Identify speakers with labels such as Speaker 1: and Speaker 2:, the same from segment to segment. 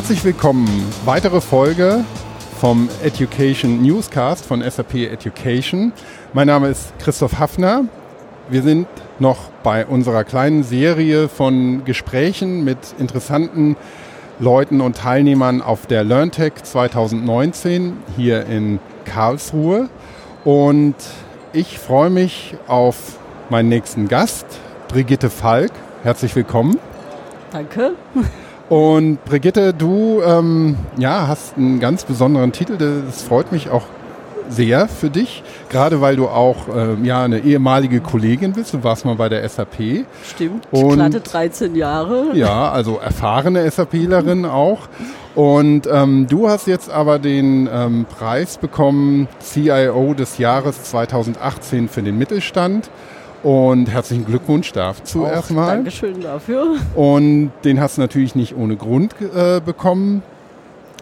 Speaker 1: Herzlich willkommen. Weitere Folge vom Education Newscast von SAP Education. Mein Name ist Christoph Hafner. Wir sind noch bei unserer kleinen Serie von Gesprächen mit interessanten Leuten und Teilnehmern auf der LearnTech 2019 hier in Karlsruhe. Und ich freue mich auf meinen nächsten Gast, Brigitte Falk. Herzlich willkommen.
Speaker 2: Danke.
Speaker 1: Und Brigitte, du ähm, ja, hast einen ganz besonderen Titel. Das freut mich auch sehr für dich, gerade weil du auch ähm, ja, eine ehemalige Kollegin bist. Du warst mal bei der SAP.
Speaker 2: Stimmt, und, glatte 13 Jahre.
Speaker 1: Ja, also erfahrene SAPlerin auch. Und ähm, du hast jetzt aber den ähm, Preis bekommen, CIO des Jahres 2018 für den Mittelstand. Und herzlichen Glückwunsch dazu Auch erstmal.
Speaker 2: Dankeschön dafür.
Speaker 1: Und den hast du natürlich nicht ohne Grund äh, bekommen.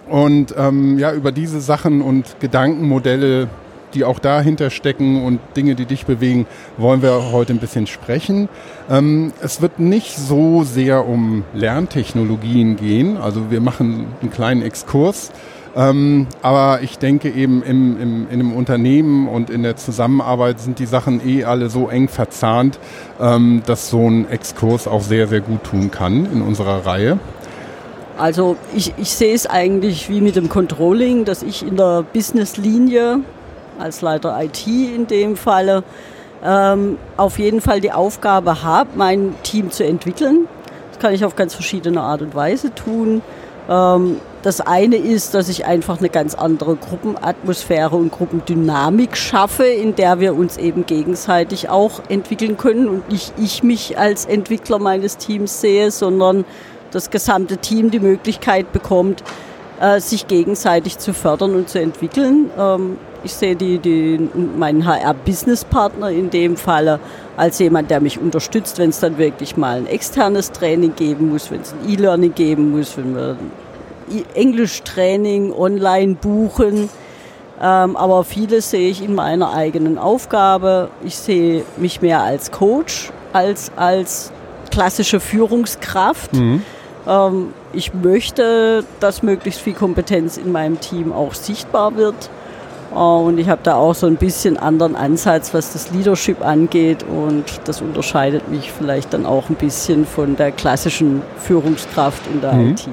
Speaker 1: Und ähm, ja, über diese Sachen und Gedankenmodelle, die auch dahinter stecken und Dinge, die dich bewegen, wollen wir heute ein bisschen sprechen. Ähm, es wird nicht so sehr um Lerntechnologien gehen. Also wir machen einen kleinen Exkurs ähm, aber ich denke eben im, im, in einem Unternehmen und in der Zusammenarbeit sind die Sachen eh alle so eng verzahnt, ähm, dass so ein Exkurs auch sehr, sehr gut tun kann in unserer Reihe.
Speaker 2: Also ich, ich sehe es eigentlich wie mit dem Controlling, dass ich in der Business-Linie als Leiter IT in dem Falle ähm, auf jeden Fall die Aufgabe habe, mein Team zu entwickeln. Das kann ich auf ganz verschiedene Art und Weise tun. Ähm, das eine ist, dass ich einfach eine ganz andere Gruppenatmosphäre und Gruppendynamik schaffe, in der wir uns eben gegenseitig auch entwickeln können und nicht ich mich als Entwickler meines Teams sehe, sondern das gesamte Team die Möglichkeit bekommt, äh, sich gegenseitig zu fördern und zu entwickeln. Ähm, ich sehe die, die, meinen HR-Business-Partner in dem Falle als jemand, der mich unterstützt, wenn es dann wirklich mal ein externes Training geben muss, wenn es ein E-Learning geben muss, wenn wir Englischtraining online buchen. Ähm, aber vieles sehe ich in meiner eigenen Aufgabe. Ich sehe mich mehr als Coach als als klassische Führungskraft. Mhm. Ähm, ich möchte, dass möglichst viel Kompetenz in meinem Team auch sichtbar wird. Äh, und ich habe da auch so ein bisschen anderen Ansatz, was das Leadership angeht. Und das unterscheidet mich vielleicht dann auch ein bisschen von der klassischen Führungskraft in der mhm. IT.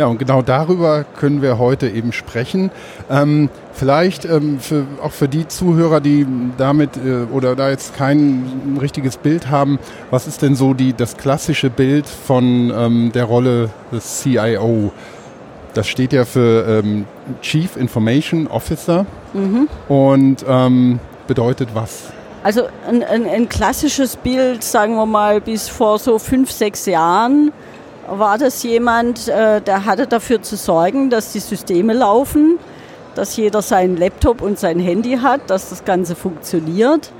Speaker 1: Ja, und genau darüber können wir heute eben sprechen. Ähm, vielleicht ähm, für, auch für die Zuhörer, die damit äh, oder da jetzt kein richtiges Bild haben, was ist denn so die, das klassische Bild von ähm, der Rolle des CIO? Das steht ja für ähm, Chief Information Officer mhm. und ähm, bedeutet was?
Speaker 2: Also ein, ein, ein klassisches Bild, sagen wir mal, bis vor so fünf, sechs Jahren war das jemand, äh, der hatte dafür zu sorgen, dass die Systeme laufen, dass jeder seinen Laptop und sein Handy hat, dass das Ganze funktioniert,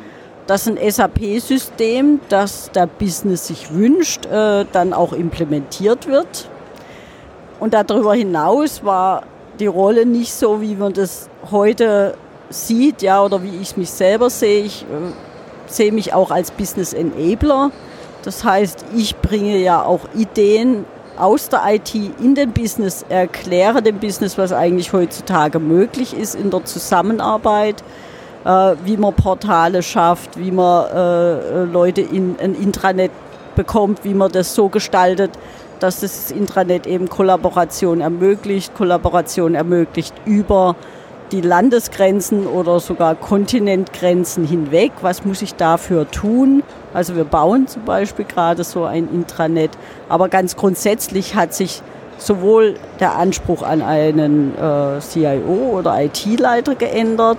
Speaker 2: dass ein SAP-System, das der Business sich wünscht, äh, dann auch implementiert wird. Und darüber hinaus war die Rolle nicht so, wie man das heute sieht, ja, oder wie ich mich selber sehe. Ich äh, sehe mich auch als Business Enabler. Das heißt, ich bringe ja auch Ideen aus der IT in den Business, erkläre dem Business, was eigentlich heutzutage möglich ist in der Zusammenarbeit, äh, wie man Portale schafft, wie man äh, Leute in ein Intranet bekommt, wie man das so gestaltet, dass das Intranet eben Kollaboration ermöglicht, Kollaboration ermöglicht über die Landesgrenzen oder sogar Kontinentgrenzen hinweg. Was muss ich dafür tun? Also wir bauen zum Beispiel gerade so ein Intranet, aber ganz grundsätzlich hat sich sowohl der Anspruch an einen äh, CIO oder IT-Leiter geändert,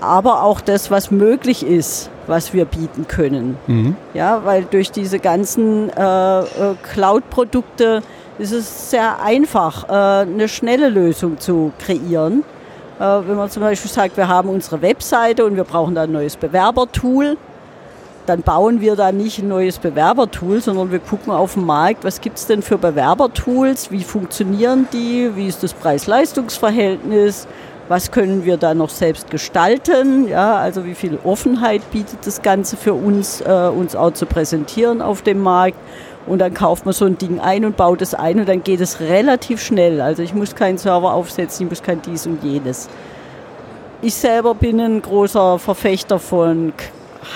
Speaker 2: aber auch das, was möglich ist, was wir bieten können. Mhm. Ja, weil durch diese ganzen äh, äh Cloud-Produkte ist es sehr einfach, äh, eine schnelle Lösung zu kreieren. Äh, wenn man zum Beispiel sagt, wir haben unsere Webseite und wir brauchen da ein neues Bewerbertool, dann bauen wir da nicht ein neues Bewerbertool, sondern wir gucken auf den Markt, was gibt es denn für Bewerbertools, wie funktionieren die, wie ist das Preis-Leistungs-Verhältnis, was können wir da noch selbst gestalten, ja, also wie viel Offenheit bietet das Ganze für uns, äh, uns auch zu präsentieren auf dem Markt. Und dann kauft man so ein Ding ein und baut es ein und dann geht es relativ schnell. Also ich muss keinen Server aufsetzen, ich muss kein dies und jenes. Ich selber bin ein großer Verfechter von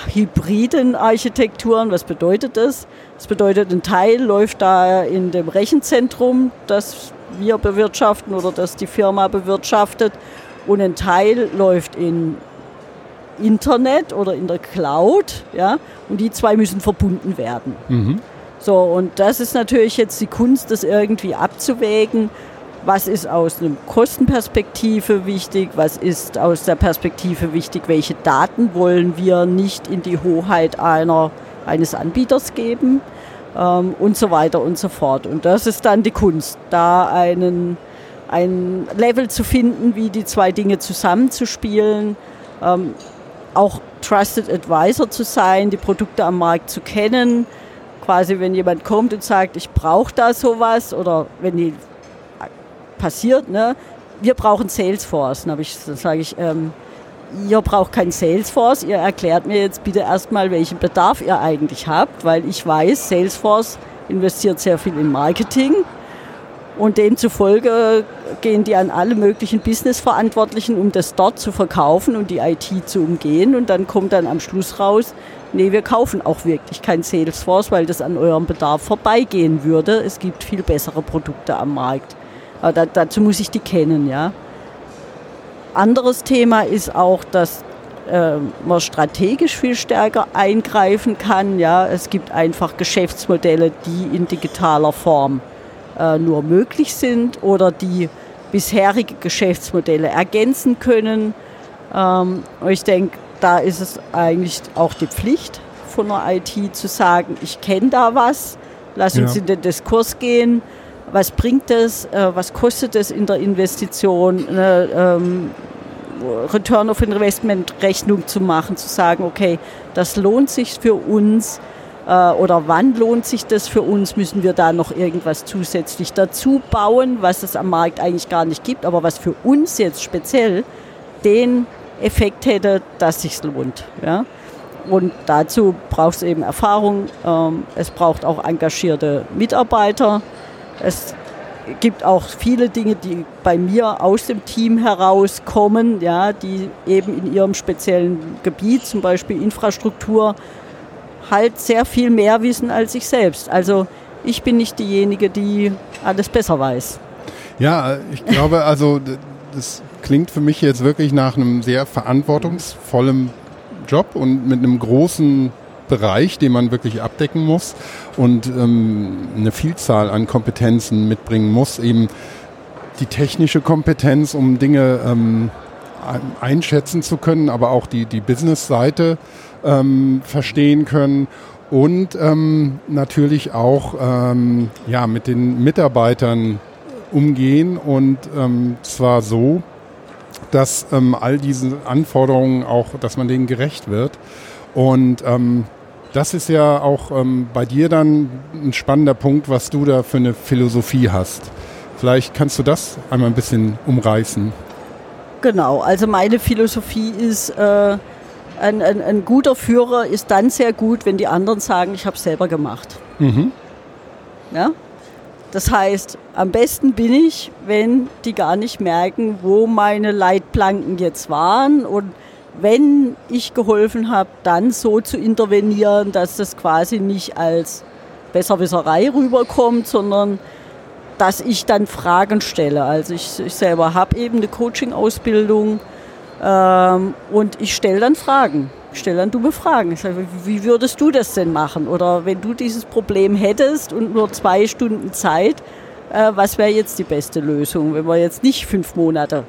Speaker 2: hybriden Architekturen. Was bedeutet das? Das bedeutet, ein Teil läuft da in dem Rechenzentrum, das wir bewirtschaften oder das die Firma bewirtschaftet. Und ein Teil läuft in Internet oder in der Cloud. Ja? Und die zwei müssen verbunden werden. Mhm. So, und das ist natürlich jetzt die Kunst, das irgendwie abzuwägen. Was ist aus einer Kostenperspektive wichtig? Was ist aus der Perspektive wichtig? Welche Daten wollen wir nicht in die Hoheit einer, eines Anbieters geben? Ähm, und so weiter und so fort. Und das ist dann die Kunst, da einen, ein Level zu finden, wie die zwei Dinge zusammenzuspielen. Ähm, auch Trusted Advisor zu sein, die Produkte am Markt zu kennen, quasi, wenn jemand kommt und sagt, ich brauche da sowas oder wenn die passiert, ne, wir brauchen Salesforce. Dann, dann sage ich, ähm, ihr braucht kein Salesforce, ihr erklärt mir jetzt bitte erstmal, welchen Bedarf ihr eigentlich habt, weil ich weiß, Salesforce investiert sehr viel in Marketing und demzufolge gehen die an alle möglichen Businessverantwortlichen, um das dort zu verkaufen und die IT zu umgehen und dann kommt dann am Schluss raus, nee, wir kaufen auch wirklich kein Salesforce, weil das an eurem Bedarf vorbeigehen würde. Es gibt viel bessere Produkte am Markt. Aber da, dazu muss ich die kennen, ja. Anderes Thema ist auch, dass äh, man strategisch viel stärker eingreifen kann. Ja. Es gibt einfach Geschäftsmodelle, die in digitaler Form äh, nur möglich sind oder die bisherige Geschäftsmodelle ergänzen können. Ähm, ich denke, da ist es eigentlich auch die Pflicht von der IT zu sagen, ich kenne da was, lass uns ja. in den Diskurs gehen, was bringt das, äh, was kostet es in der Investition, eine ähm, Return of Investment Rechnung zu machen, zu sagen, okay, das lohnt sich für uns äh, oder wann lohnt sich das für uns, müssen wir da noch irgendwas zusätzlich dazu bauen, was es am Markt eigentlich gar nicht gibt, aber was für uns jetzt speziell den Effekt hätte, dass sich lohnt. Ja? Und dazu braucht es eben Erfahrung, ähm, es braucht auch engagierte Mitarbeiter. Es gibt auch viele Dinge, die bei mir aus dem Team herauskommen, ja, die eben in ihrem speziellen Gebiet, zum Beispiel Infrastruktur, halt sehr viel mehr wissen als ich selbst. Also ich bin nicht diejenige, die alles besser weiß.
Speaker 1: Ja, ich glaube, also das klingt für mich jetzt wirklich nach einem sehr verantwortungsvollen Job und mit einem großen Bereich, den man wirklich abdecken muss und ähm, eine Vielzahl an Kompetenzen mitbringen muss. Eben die technische Kompetenz, um Dinge ähm, einschätzen zu können, aber auch die, die Business-Seite ähm, verstehen können und ähm, natürlich auch ähm, ja, mit den Mitarbeitern umgehen und ähm, zwar so, dass ähm, all diese Anforderungen auch, dass man denen gerecht wird. Und ähm, das ist ja auch ähm, bei dir dann ein spannender Punkt, was du da für eine Philosophie hast. Vielleicht kannst du das einmal ein bisschen umreißen.
Speaker 2: Genau, also meine Philosophie ist, äh, ein, ein, ein, guter Führer ist dann sehr gut, wenn die anderen sagen, ich habe es selber gemacht. Mhm. Ja? Das heißt, am besten bin ich, wenn die gar nicht merken, wo meine Leitplanken jetzt waren und wenn ich geholfen habe, dann so zu intervenieren, dass das quasi nicht als Besserwisserei rüberkommt, sondern dass ich dann Fragen stelle. Also ich, ich selber habe eben eine Coaching-Ausbildung ähm, und ich stelle dann Fragen stelle dann dumme Fragen. Ich sage, wie würdest du das denn machen? Oder wenn du dieses Problem hättest und nur zwei Stunden Zeit, äh, was wäre jetzt die beste Lösung, wenn wir jetzt nicht fünf Monate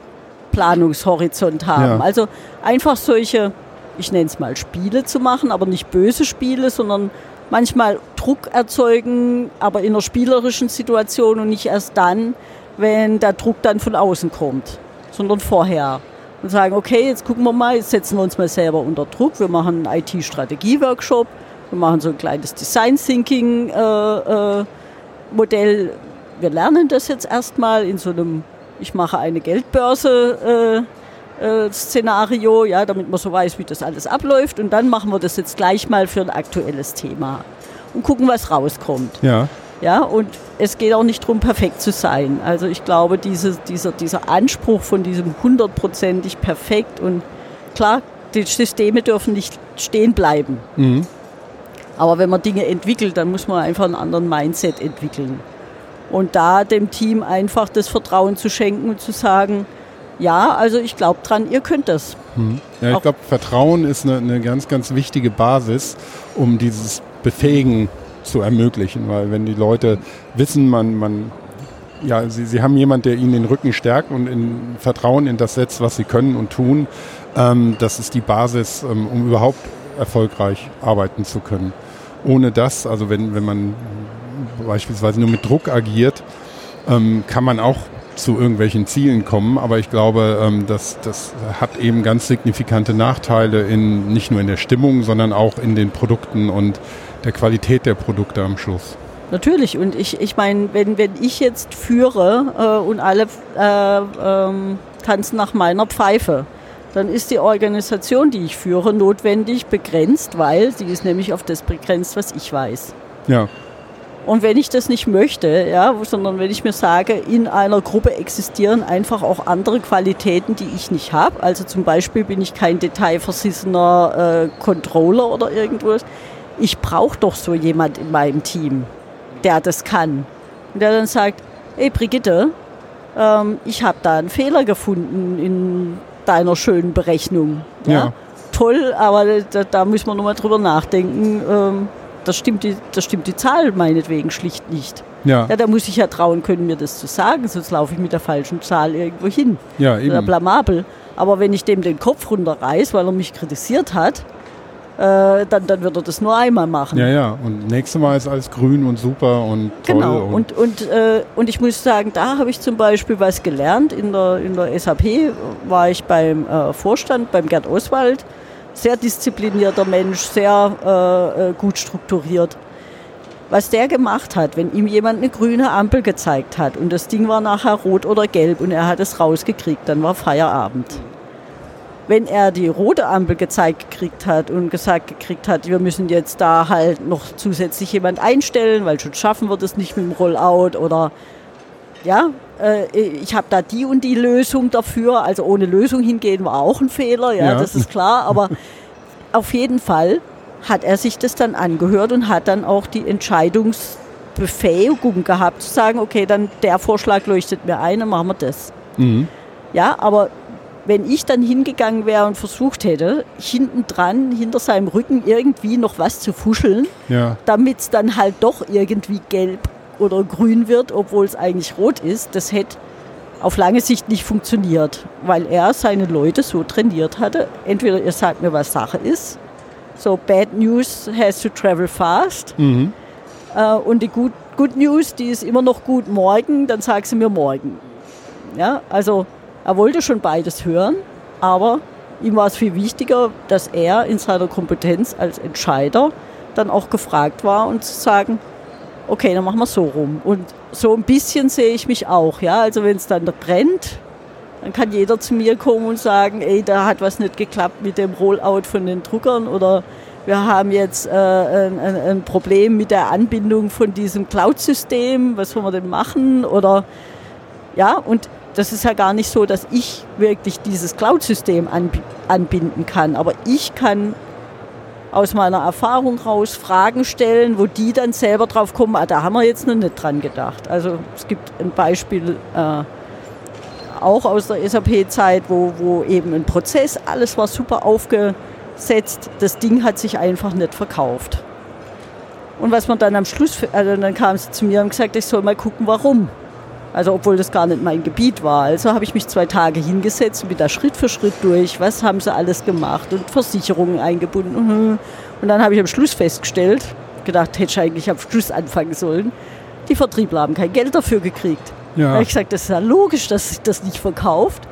Speaker 2: Planungshorizont haben? Ja. Also einfach solche, ich nenne es mal Spiele zu machen, aber nicht böse Spiele, sondern manchmal Druck erzeugen, aber in einer spielerischen Situation und nicht erst dann, wenn der Druck dann von außen kommt, sondern vorher und sagen, okay, jetzt gucken wir mal, jetzt setzen wir uns mal selber unter Druck. Wir machen einen IT-Strategie-Workshop, wir machen so ein kleines Design-Thinking-Modell. Äh, äh, wir lernen das jetzt erstmal in so einem, ich mache eine Geldbörse. Äh, äh, Szenario, ja, damit man so weiß, wie das alles abläuft. Und dann machen wir das jetzt gleich mal für ein aktuelles Thema. und gucken, was rauskommt.
Speaker 1: Ja.
Speaker 2: Ja, und es geht auch nicht darum, perfekt zu sein. Also ich glaube, diese, dieser, dieser Anspruch von diesem hundertprozentig perfekt und klar, die Systeme dürfen nicht stehen bleiben.
Speaker 1: Mhm.
Speaker 2: Aber wenn man Dinge entwickelt, dann muss man einfach einen anderen Mindset entwickeln. Und da dem Team einfach das Vertrauen zu schenken und zu sagen, ja, also ich glaube dran, ihr könnt das.
Speaker 1: Mhm. Ja, ich glaube, Vertrauen ist eine, eine ganz, ganz wichtige Basis, um dieses Befähigen zu ermöglichen, weil wenn die Leute wissen, man, man ja, sie, sie haben jemanden, der ihnen den Rücken stärkt und in Vertrauen in das setzt, was sie können und tun, ähm, das ist die Basis, ähm, um überhaupt erfolgreich arbeiten zu können. Ohne das, also wenn, wenn man beispielsweise nur mit Druck agiert, ähm, kann man auch zu irgendwelchen Zielen kommen, aber ich glaube, ähm, das, das hat eben ganz signifikante Nachteile in, nicht nur in der Stimmung, sondern auch in den Produkten und der Qualität der Produkte am Schluss.
Speaker 2: Natürlich. Und ich, ich meine, wenn, wenn ich jetzt führe äh, und alle äh, ähm, tanzen nach meiner Pfeife, dann ist die Organisation, die ich führe, notwendig begrenzt, weil sie ist nämlich auf das begrenzt, was ich weiß.
Speaker 1: Ja.
Speaker 2: Und wenn ich das nicht möchte, ja, sondern wenn ich mir sage, in einer Gruppe existieren einfach auch andere Qualitäten, die ich nicht habe. Also zum Beispiel bin ich kein detailversissener äh, Controller oder irgendwas ich brauche doch so jemand in meinem Team, der das kann. Und der dann sagt, hey Brigitte, ähm, ich habe da einen Fehler gefunden in deiner schönen Berechnung. Ja. ja. Toll, aber da, da müssen wir nochmal drüber nachdenken. Ähm, das, stimmt die, das stimmt die Zahl meinetwegen schlicht nicht.
Speaker 1: Ja.
Speaker 2: ja, da muss ich ja trauen können, mir das zu sagen, sonst laufe ich mit der falschen Zahl irgendwo hin.
Speaker 1: Ja, eben.
Speaker 2: Blamabel. Aber wenn ich dem den Kopf runterreiß, weil er mich kritisiert hat, äh, dann, dann wird er das nur einmal machen.
Speaker 1: Ja, ja. Und nächstes Mal ist alles grün und super und
Speaker 2: toll. Genau. Und, und, und, äh, und ich muss sagen, da habe ich zum Beispiel was gelernt. In der, in der SAP war ich beim äh, Vorstand, beim Gerd Oswald. Sehr disziplinierter Mensch, sehr äh, äh, gut strukturiert. Was der gemacht hat, wenn ihm jemand eine grüne Ampel gezeigt hat und das Ding war nachher rot oder gelb und er hat es rausgekriegt, dann war Feierabend wenn er die rote Ampel gezeigt gekriegt hat und gesagt gekriegt hat, wir müssen jetzt da halt noch zusätzlich jemand einstellen, weil schon schaffen wir das nicht mit dem Rollout oder ja, ich habe da die und die Lösung dafür. Also ohne Lösung hingehen war auch ein Fehler, ja, ja. das ist klar. Aber auf jeden Fall hat er sich das dann angehört und hat dann auch die Entscheidungsbefähigung gehabt, zu sagen, okay, dann der Vorschlag leuchtet mir ein, dann machen wir das.
Speaker 1: Mhm.
Speaker 2: Ja, aber wenn ich dann hingegangen wäre und versucht hätte, hinten dran, hinter seinem Rücken irgendwie noch was zu fuscheln,
Speaker 1: ja.
Speaker 2: damit es dann halt doch irgendwie gelb oder grün wird, obwohl es eigentlich rot ist, das hätte auf lange Sicht nicht funktioniert, weil er seine Leute so trainiert hatte. Entweder ihr sagt mir, was Sache ist, so bad news has to travel fast.
Speaker 1: Mhm.
Speaker 2: Äh, und die good, good News, die ist immer noch gut morgen, dann sagt sie mir morgen. Ja, also er wollte schon beides hören, aber ihm war es viel wichtiger, dass er in seiner Kompetenz als Entscheider dann auch gefragt war und zu sagen, okay, dann machen wir so rum. Und so ein bisschen sehe ich mich auch, ja. Also wenn es dann brennt, dann kann jeder zu mir kommen und sagen, ey, da hat was nicht geklappt mit dem Rollout von den Druckern oder wir haben jetzt äh, ein, ein, Problem mit der Anbindung von diesem Cloud-System, was wollen wir denn machen? Oder ja, und das ist ja gar nicht so, dass ich wirklich dieses Cloud-System anbinden kann. Aber ich kann aus meiner Erfahrung raus Fragen stellen, wo die dann selber drauf kommen, ah, da haben wir jetzt noch nicht dran gedacht. Also es gibt ein Beispiel äh, auch aus der SAP-Zeit, wo, wo eben ein Prozess, alles war super aufgesetzt, das Ding hat sich einfach nicht verkauft. Und was man dann am Schluss, also dann kam sie zu mir und gesagt, ich soll mal gucken, warum. Also obwohl das gar nicht mein Gebiet war. Also habe ich mich zwei Tage hingesetzt und bin da Schritt für Schritt durch. Was haben sie alles gemacht und Versicherungen eingebunden. Und dann habe ich am Schluss festgestellt, gedacht, hätte ich eigentlich am Schluss anfangen sollen. Die Vertriebler haben kein Geld dafür gekriegt. Ja. Da habe ich gesagt, das ist ja logisch, dass sich das nicht verkauft.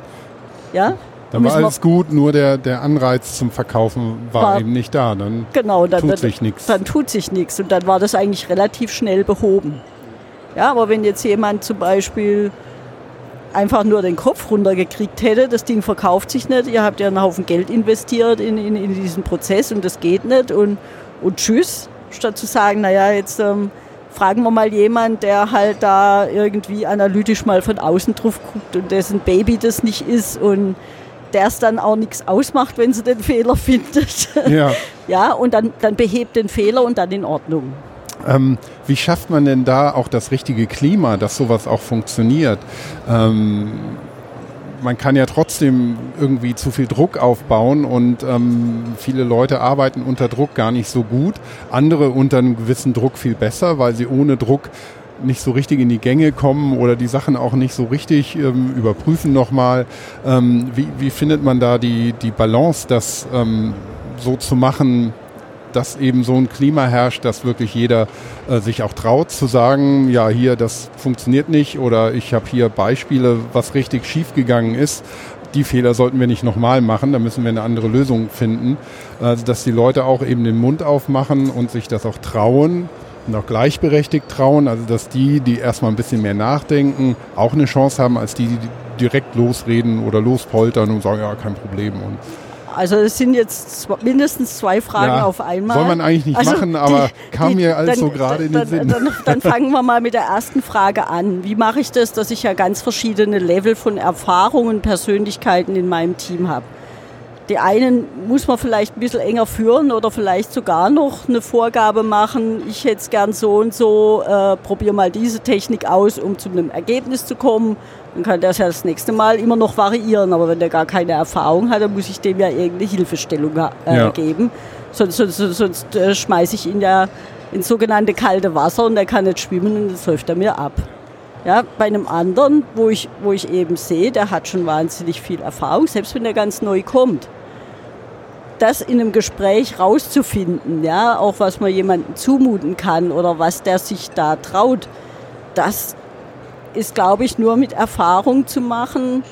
Speaker 2: Ja,
Speaker 1: dann war alles gut, nur der, der Anreiz zum Verkaufen war, war eben nicht da. Dann
Speaker 2: genau, dann,
Speaker 1: tut sich nichts.
Speaker 2: Dann tut sich nichts. Und dann war das eigentlich relativ schnell behoben. Ja, aber wenn jetzt jemand zum Beispiel einfach nur den Kopf runtergekriegt hätte, das Ding verkauft sich nicht, ihr habt ja einen Haufen Geld investiert in, in, in diesen Prozess und das geht nicht und, und tschüss, statt zu sagen, naja, jetzt ähm, fragen wir mal jemand, der halt da irgendwie analytisch mal von außen drauf guckt und dessen Baby das nicht ist und der es dann auch nichts ausmacht, wenn sie den Fehler findet.
Speaker 1: Ja.
Speaker 2: ja, und dann, dann behebt den Fehler und dann in Ordnung.
Speaker 1: Ähm, wie schafft man denn da auch das richtige Klima, dass sowas auch funktioniert? Ähm, man kann ja trotzdem irgendwie zu viel Druck aufbauen und ähm, viele Leute arbeiten unter Druck gar nicht so gut, andere unter einem gewissen Druck viel besser, weil sie ohne Druck nicht so richtig in die Gänge kommen oder die Sachen auch nicht so richtig ähm, überprüfen nochmal. Ähm, wie, wie findet man da die, die Balance, das ähm, so zu machen, dass eben so ein Klima herrscht, dass wirklich jeder äh, sich auch traut zu sagen, ja, hier, das funktioniert nicht oder ich habe hier Beispiele, was richtig schiefgegangen ist. Die Fehler sollten wir nicht nochmal machen, da müssen wir eine andere Lösung finden. Also, dass die Leute auch eben den Mund aufmachen und sich das auch trauen und auch gleichberechtigt trauen. Also, dass die, die erstmal ein bisschen mehr nachdenken, auch eine Chance haben, als die, die direkt losreden oder lospoltern und sagen, ja, kein Problem. Und
Speaker 2: also es sind jetzt mindestens zwei Fragen ja, auf einmal.
Speaker 1: Soll man eigentlich nicht
Speaker 2: also
Speaker 1: machen, aber die, kam die, mir also gerade in den Sinn.
Speaker 2: Dann, dann, fangen wir mal mit der ersten Frage an. Wie mache ich das, dass ich ja ganz verschiedene Level von Erfahrungen, Persönlichkeiten in meinem Team habe? Die einen muss man vielleicht ein bisschen enger führen oder vielleicht sogar noch eine Vorgabe machen. Ich hätte es gern so und so, äh, probiere mal diese Technik aus, um zu einem Ergebnis zu kommen. Dann kann der es ja das nächste Mal immer noch variieren. Aber wenn der gar keine Erfahrung hat, dann muss ich dem ja irgendeine Hilfestellung äh, ja. geben. Sonst, sonst, sonst äh, schmeiße ich ihn ja ins sogenannte kalte Wasser und der kann nicht schwimmen und das läuft er mir ab. Ja, bei einem anderen, wo ich, wo ich eben sehe, der hat schon wahnsinnig viel Erfahrung, selbst wenn er ganz neu kommt das in einem Gespräch rauszufinden, ja, auch was man jemandem zumuten kann oder was der sich da traut, das ist, glaube ich, nur mit Erfahrung zu machen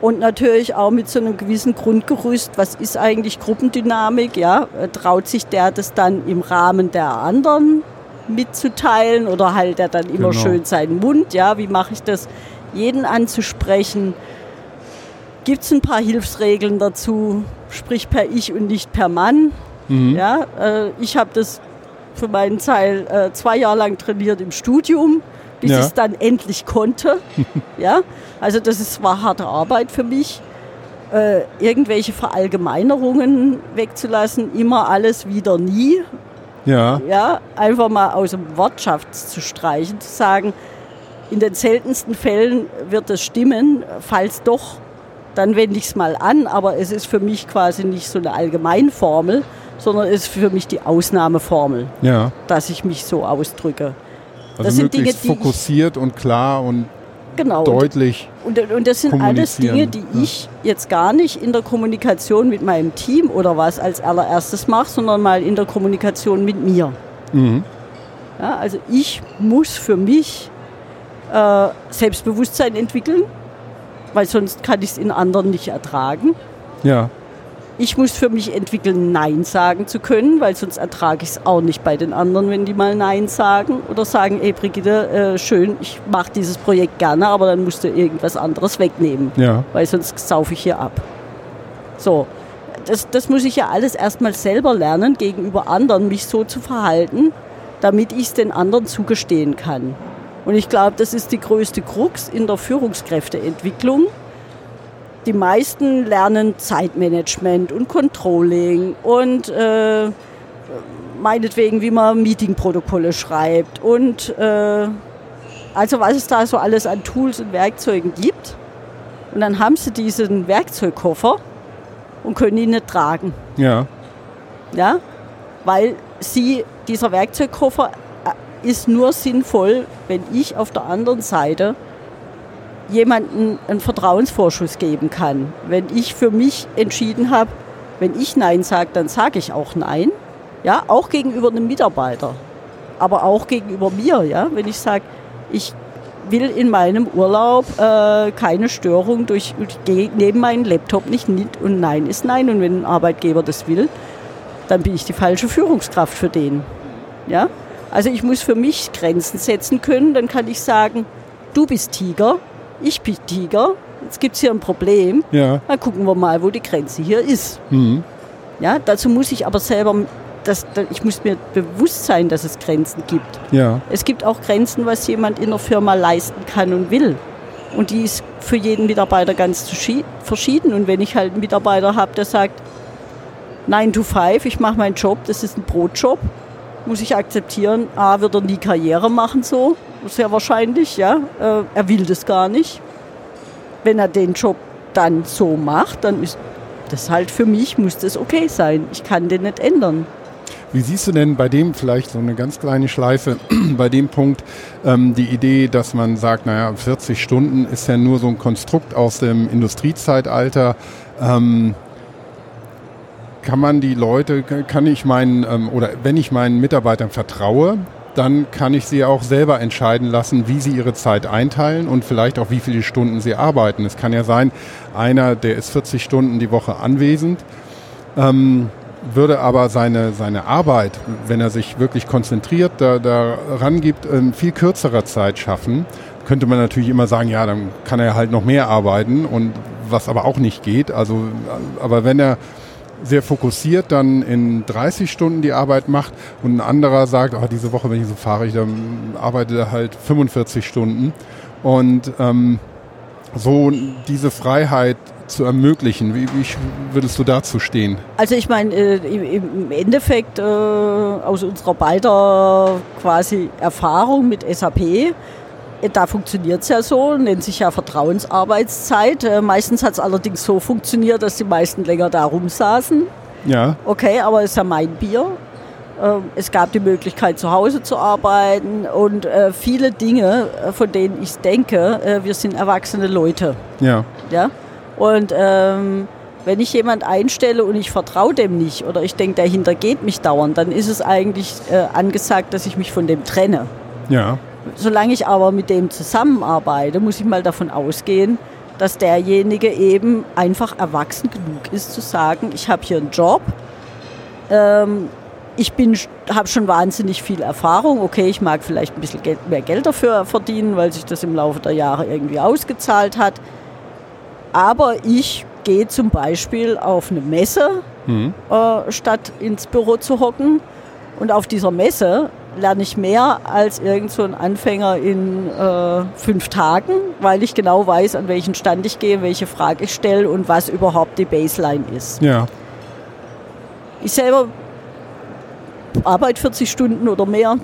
Speaker 2: und natürlich auch mit so einem gewissen Grundgerüst. Was ist eigentlich Gruppendynamik? Ja, traut sich der das dann im Rahmen der anderen mitzuteilen oder halt er dann immer genau. schön seinen Mund? Ja, wie mache ich das, jeden anzusprechen? Gibt es ein paar Hilfsregeln dazu? sprich per Ich und nicht per Mann. Mhm. Ja, äh, ich habe das für meinen Teil äh, zwei Jahre lang trainiert im Studium, bis ja. ich es dann endlich konnte. ja, also das ist, war harte Arbeit für mich. Äh, irgendwelche Verallgemeinerungen wegzulassen, immer alles wieder nie.
Speaker 1: Ja.
Speaker 2: ja. Einfach mal aus dem Wortschatz zu streichen, zu sagen, in den seltensten Fällen wird es stimmen, falls doch dann wende ich es mal an, aber es ist für mich quasi nicht so eine Allgemeinformel, sondern es ist für mich die Ausnahmeformel,
Speaker 1: ja.
Speaker 2: dass ich mich so ausdrücke.
Speaker 1: Also das sind Dinge, die fokussiert und klar und genau, deutlich.
Speaker 2: Und, und, das sind alles Dinge, die ja. ich jetzt gar nicht in der Kommunikation mit meinem Team oder was als allererstes mache, sondern mal in der Kommunikation mit mir. Mhm. Ja, also ich muss für mich äh, Selbstbewusstsein entwickeln weil sonst kann ich es in anderen nicht ertragen.
Speaker 1: Ja.
Speaker 2: Ich muss für mich entwickeln, Nein sagen zu können, weil sonst ertrage ich es auch nicht bei den anderen, wenn die mal Nein sagen oder sagen, ey Brigitte, äh, schön, ich mache dieses Projekt gerne, aber dann musst du irgendwas anderes wegnehmen,
Speaker 1: ja.
Speaker 2: weil sonst saufe ich hier ab. So, das, das muss ich ja alles erstmal selber lernen, gegenüber anderen mich so zu verhalten, damit ich es den anderen zugestehen kann. Und ich glaube, das ist die größte Krux in der Führungskräfteentwicklung. Die meisten lernen Zeitmanagement und Controlling und äh, meinetwegen, wie man Meetingprotokolle schreibt und äh, also was es da so alles an Tools und Werkzeugen gibt. Und dann haben sie diesen Werkzeugkoffer und können ihn nicht tragen.
Speaker 1: Ja.
Speaker 2: Ja, weil sie, dieser Werkzeugkoffer ist nur sinnvoll, wenn ich auf der anderen Seite jemanden einen Vertrauensvorschuss geben kann. Wenn ich für mich entschieden habe, wenn ich Nein sage, dann sage ich auch Nein. Ja, auch gegenüber einem Mitarbeiter, aber auch gegenüber mir. Ja, wenn ich sage, ich will in meinem Urlaub äh, keine Störung durch, ich neben meinen Laptop nicht mit und Nein ist Nein. Und wenn ein Arbeitgeber das will, dann bin ich die falsche Führungskraft für den. Ja, also ich muss für mich Grenzen setzen können. Dann kann ich sagen, du bist Tiger, ich bin Tiger. Jetzt gibt es hier ein Problem.
Speaker 1: Ja.
Speaker 2: Dann gucken wir mal, wo die Grenze hier ist.
Speaker 1: Mhm.
Speaker 2: Ja, dazu muss ich aber selber das, ich muss mir bewusst sein, dass es Grenzen gibt.
Speaker 1: Ja.
Speaker 2: Es gibt auch Grenzen, was jemand in der Firma leisten kann und will. Und die ist für jeden Mitarbeiter ganz verschieden. Und wenn ich halt einen Mitarbeiter habe, der sagt, 9 to 5, ich mache meinen Job, das ist ein Brotjob, muss ich akzeptieren, A, wird er nie Karriere machen so, sehr wahrscheinlich, ja. Äh, er will das gar nicht. Wenn er den Job dann so macht, dann ist das halt für mich, muss das okay sein. Ich kann den nicht ändern.
Speaker 1: Wie siehst du denn bei dem vielleicht so eine ganz kleine Schleife, bei dem Punkt ähm, die Idee, dass man sagt, naja, 40 Stunden ist ja nur so ein Konstrukt aus dem Industriezeitalter. Ähm, kann man die Leute, kann ich meinen, ähm, oder wenn ich meinen Mitarbeitern vertraue, dann kann ich sie auch selber entscheiden lassen, wie sie ihre Zeit einteilen und vielleicht auch wie viele Stunden sie arbeiten. Es kann ja sein, einer, der ist 40 Stunden die Woche anwesend, ähm, würde aber seine, seine Arbeit, wenn er sich wirklich konzentriert da, daran gibt, in viel kürzerer Zeit schaffen. Könnte man natürlich immer sagen, ja, dann kann er halt noch mehr arbeiten und was aber auch nicht geht. Also, aber wenn er sehr fokussiert dann in 30 Stunden die Arbeit macht und ein anderer sagt, oh, diese Woche, wenn ich so fahre, ich dann arbeite er halt 45 Stunden. Und ähm, so diese Freiheit zu ermöglichen. Wie, wie würdest du dazu stehen?
Speaker 2: Also ich meine, äh, im Endeffekt äh, aus unserer beider quasi Erfahrung mit SAP da funktioniert es ja so, nennt sich ja Vertrauensarbeitszeit. Äh, meistens hat es allerdings so funktioniert, dass die meisten länger da rumsaßen.
Speaker 1: Ja.
Speaker 2: Okay, aber es ist ja mein Bier. Ähm, es gab die Möglichkeit, zu Hause zu arbeiten und äh, viele Dinge, äh, von denen ich denke, wir sind erwachsene Leute.
Speaker 1: Ja.
Speaker 2: ja? Und ähm, wenn ich jemand einstelle und ich vertraue dem nicht oder ich denke, der hintergeht mich dauernd, dann ist es eigentlich äh, angesagt, dass ich mich von dem trenne.
Speaker 1: Ja.
Speaker 2: Solange ich aber mit dem zusammenarbeite, muss ich mal davon ausgehen, dass derjenige eben einfach erwachsen genug ist zu sagen, ich habe hier einen Job, ähm, ich habe schon wahnsinnig viel Erfahrung, okay, ich mag vielleicht ein bisschen Geld, mehr Geld dafür verdienen, weil sich das im Laufe der Jahre irgendwie ausgezahlt hat, aber ich gehe zum Beispiel auf eine Messe, mhm. äh, statt ins Büro zu hocken und auf dieser Messe lerne ich mehr als irgend so ein Anfänger in äh, fünf Tagen, weil ich genau weiß, an welchen Stand ich gehe, welche Frage ich stelle und was überhaupt die Baseline ist.
Speaker 1: Ja.
Speaker 2: Ich selber arbeite 40 Stunden oder mehr.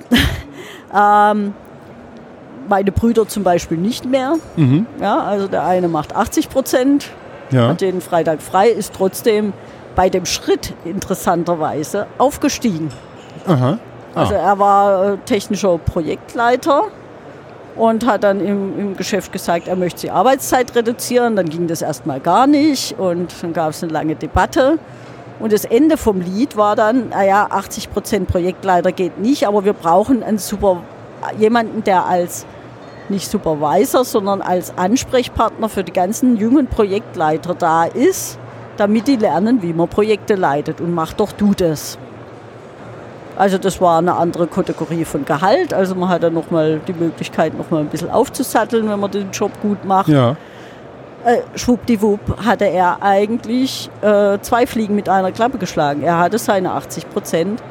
Speaker 2: ähm, meine Brüder zum Beispiel nicht mehr. Mhm. Ja, also der eine macht 80 Prozent, ja. hat den Freitag frei, ist trotzdem bei dem Schritt interessanterweise aufgestiegen.
Speaker 1: Aha.
Speaker 2: Ah. Also er war äh, technischer Projektleiter und hat dann im, im, Geschäft gesagt, er möchte die Arbeitszeit reduzieren. Dann ging das erstmal gar nicht und dann gab es eine lange Debatte. Und das Ende vom Lied war dann, naja, 80 Prozent Projektleiter geht nicht, aber wir brauchen einen super, jemanden, der als nicht Supervisor, sondern als Ansprechpartner für die ganzen jungen Projektleiter da ist, damit die lernen, wie man Projekte leitet. Und mach doch du das. Also das war eine andere Kategorie von Gehalt. Also man hat dann nochmal die Möglichkeit, nochmal ein bisschen aufzusatteln, wenn man den Job gut macht.
Speaker 1: Ja.
Speaker 2: Äh, schwuppdiwupp hatte er eigentlich äh, zwei Fliegen mit einer Klappe geschlagen. Er hatte seine 80 Prozent.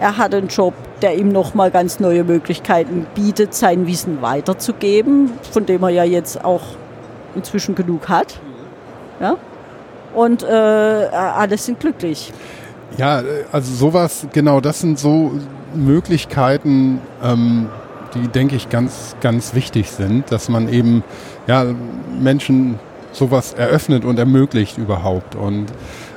Speaker 2: Er hatte einen Job, der ihm nochmal ganz neue Möglichkeiten bietet, sein Wissen weiterzugeben, von dem er ja jetzt auch inzwischen genug hat. Ja? Und äh, alle sind glücklich.
Speaker 1: Ja, also sowas, genau, das sind so Möglichkeiten, ähm, die, denke ich, ganz, ganz wichtig sind, dass man eben ja, Menschen sowas eröffnet und ermöglicht überhaupt. Und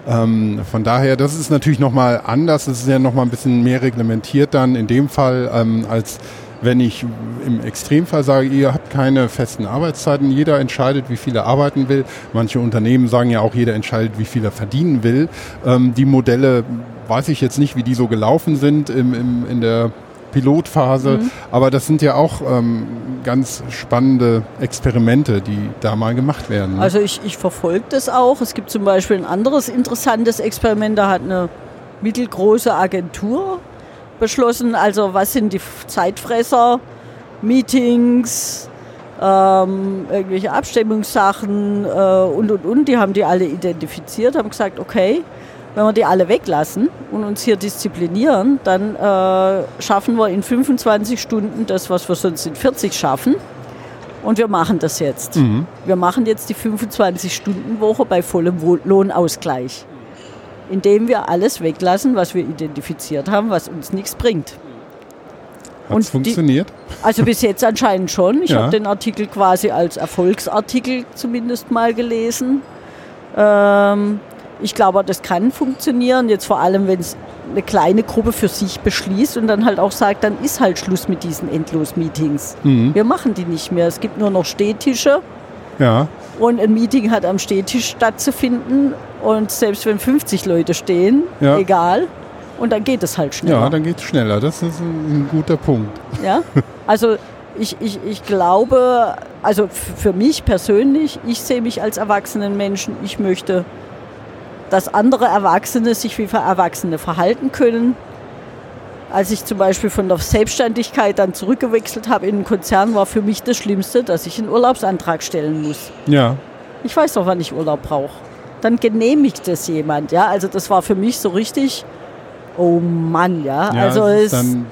Speaker 1: ähm, von daher, das ist natürlich nochmal anders, es ist ja nochmal ein bisschen mehr reglementiert dann in dem Fall ähm, als wenn ich im Extremfall sage, ihr habt keine festen Arbeitszeiten, jeder entscheidet, wie viel er arbeiten will. Manche Unternehmen sagen ja auch, jeder entscheidet, wie viel er verdienen will. Ähm, die Modelle weiß ich jetzt nicht, wie die so gelaufen sind im, im, in der Pilotphase, mhm. aber das sind ja auch ähm, ganz spannende Experimente, die da mal gemacht werden.
Speaker 2: Also ich, ich verfolge das auch. Es gibt zum Beispiel ein anderes interessantes Experiment, da hat eine mittelgroße Agentur beschlossen, also was sind die Zeitfresser, Meetings, ähm, irgendwelche Abstimmungssachen äh, und und und. Die haben die alle identifiziert, haben gesagt, okay, Wenn wir die alle weglassen und uns hier disziplinieren, dann äh, schaffen wir in 25 Stunden das, was wir sonst in 40 schaffen. Und wir machen das jetzt. Mhm. Wir machen jetzt die 25-Stunden-Woche bei vollem Lohnausgleich, indem wir alles weglassen, was wir identifiziert haben, was uns nichts bringt.
Speaker 1: Hat es funktioniert?
Speaker 2: Die, also bis jetzt anscheinend schon. Ich ja. habe den Artikel quasi als Erfolgsartikel zumindest mal gelesen. Ähm, ich glaube, das kann funktionieren, jetzt vor allem, wenn es eine kleine Gruppe für sich beschließt und dann halt auch sagt, dann ist halt Schluss mit diesen Endlos-Meetings. Mhm. Wir machen die nicht mehr. Es gibt nur noch Stehtische.
Speaker 1: Ja.
Speaker 2: Und ein Meeting hat am Stehtisch stattzufinden. Und selbst wenn 50 Leute stehen, ja. egal. Und dann geht es halt schneller.
Speaker 1: Ja, dann geht es schneller. Das ist ein, ein guter Punkt.
Speaker 2: Ja, also ich, ich, ich glaube, also für mich persönlich, ich sehe mich als erwachsenen Menschen. Ich möchte dass andere Erwachsene sich wie Erwachsene verhalten können. Als ich zum Beispiel von der Selbstständigkeit dann zurückgewechselt habe in einen Konzern, war für mich das Schlimmste, dass ich einen Urlaubsantrag stellen muss.
Speaker 1: Ja.
Speaker 2: Ich weiß doch, wann ich Urlaub brauche. Dann genehmigt das jemand, ja. Also das war für mich so richtig, oh Mann, ja.
Speaker 1: ja
Speaker 2: also
Speaker 1: es dann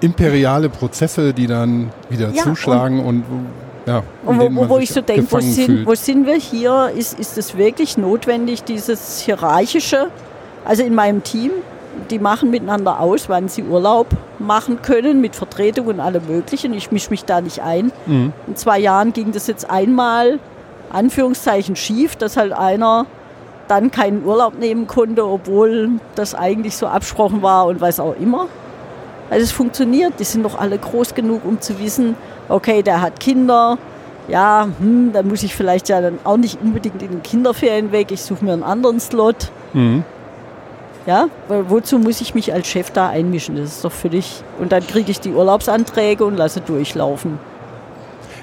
Speaker 1: imperiale Prozesse, die dann wieder ja, zuschlagen und, und ja,
Speaker 2: und wo, wo ich so denke, wo sind, wo sind wir hier? Ist, ist es wirklich notwendig, dieses hierarchische? Also in meinem Team, die machen miteinander aus, wann sie Urlaub machen können, mit Vertretung und allem Möglichen. Ich mische mich da nicht ein. Mhm. In zwei Jahren ging das jetzt einmal, Anführungszeichen, schief, dass halt einer dann keinen Urlaub nehmen konnte, obwohl das eigentlich so abgesprochen war und was auch immer. Also es funktioniert, die sind doch alle groß genug, um zu wissen, okay, der hat Kinder, ja, hm, dann muss ich vielleicht ja dann auch nicht unbedingt in den Kinderferien weg, ich suche mir einen anderen Slot. Mhm. Ja, weil wozu muss ich mich als Chef da einmischen? Das ist doch völlig. Und dann kriege ich die Urlaubsanträge und lasse durchlaufen.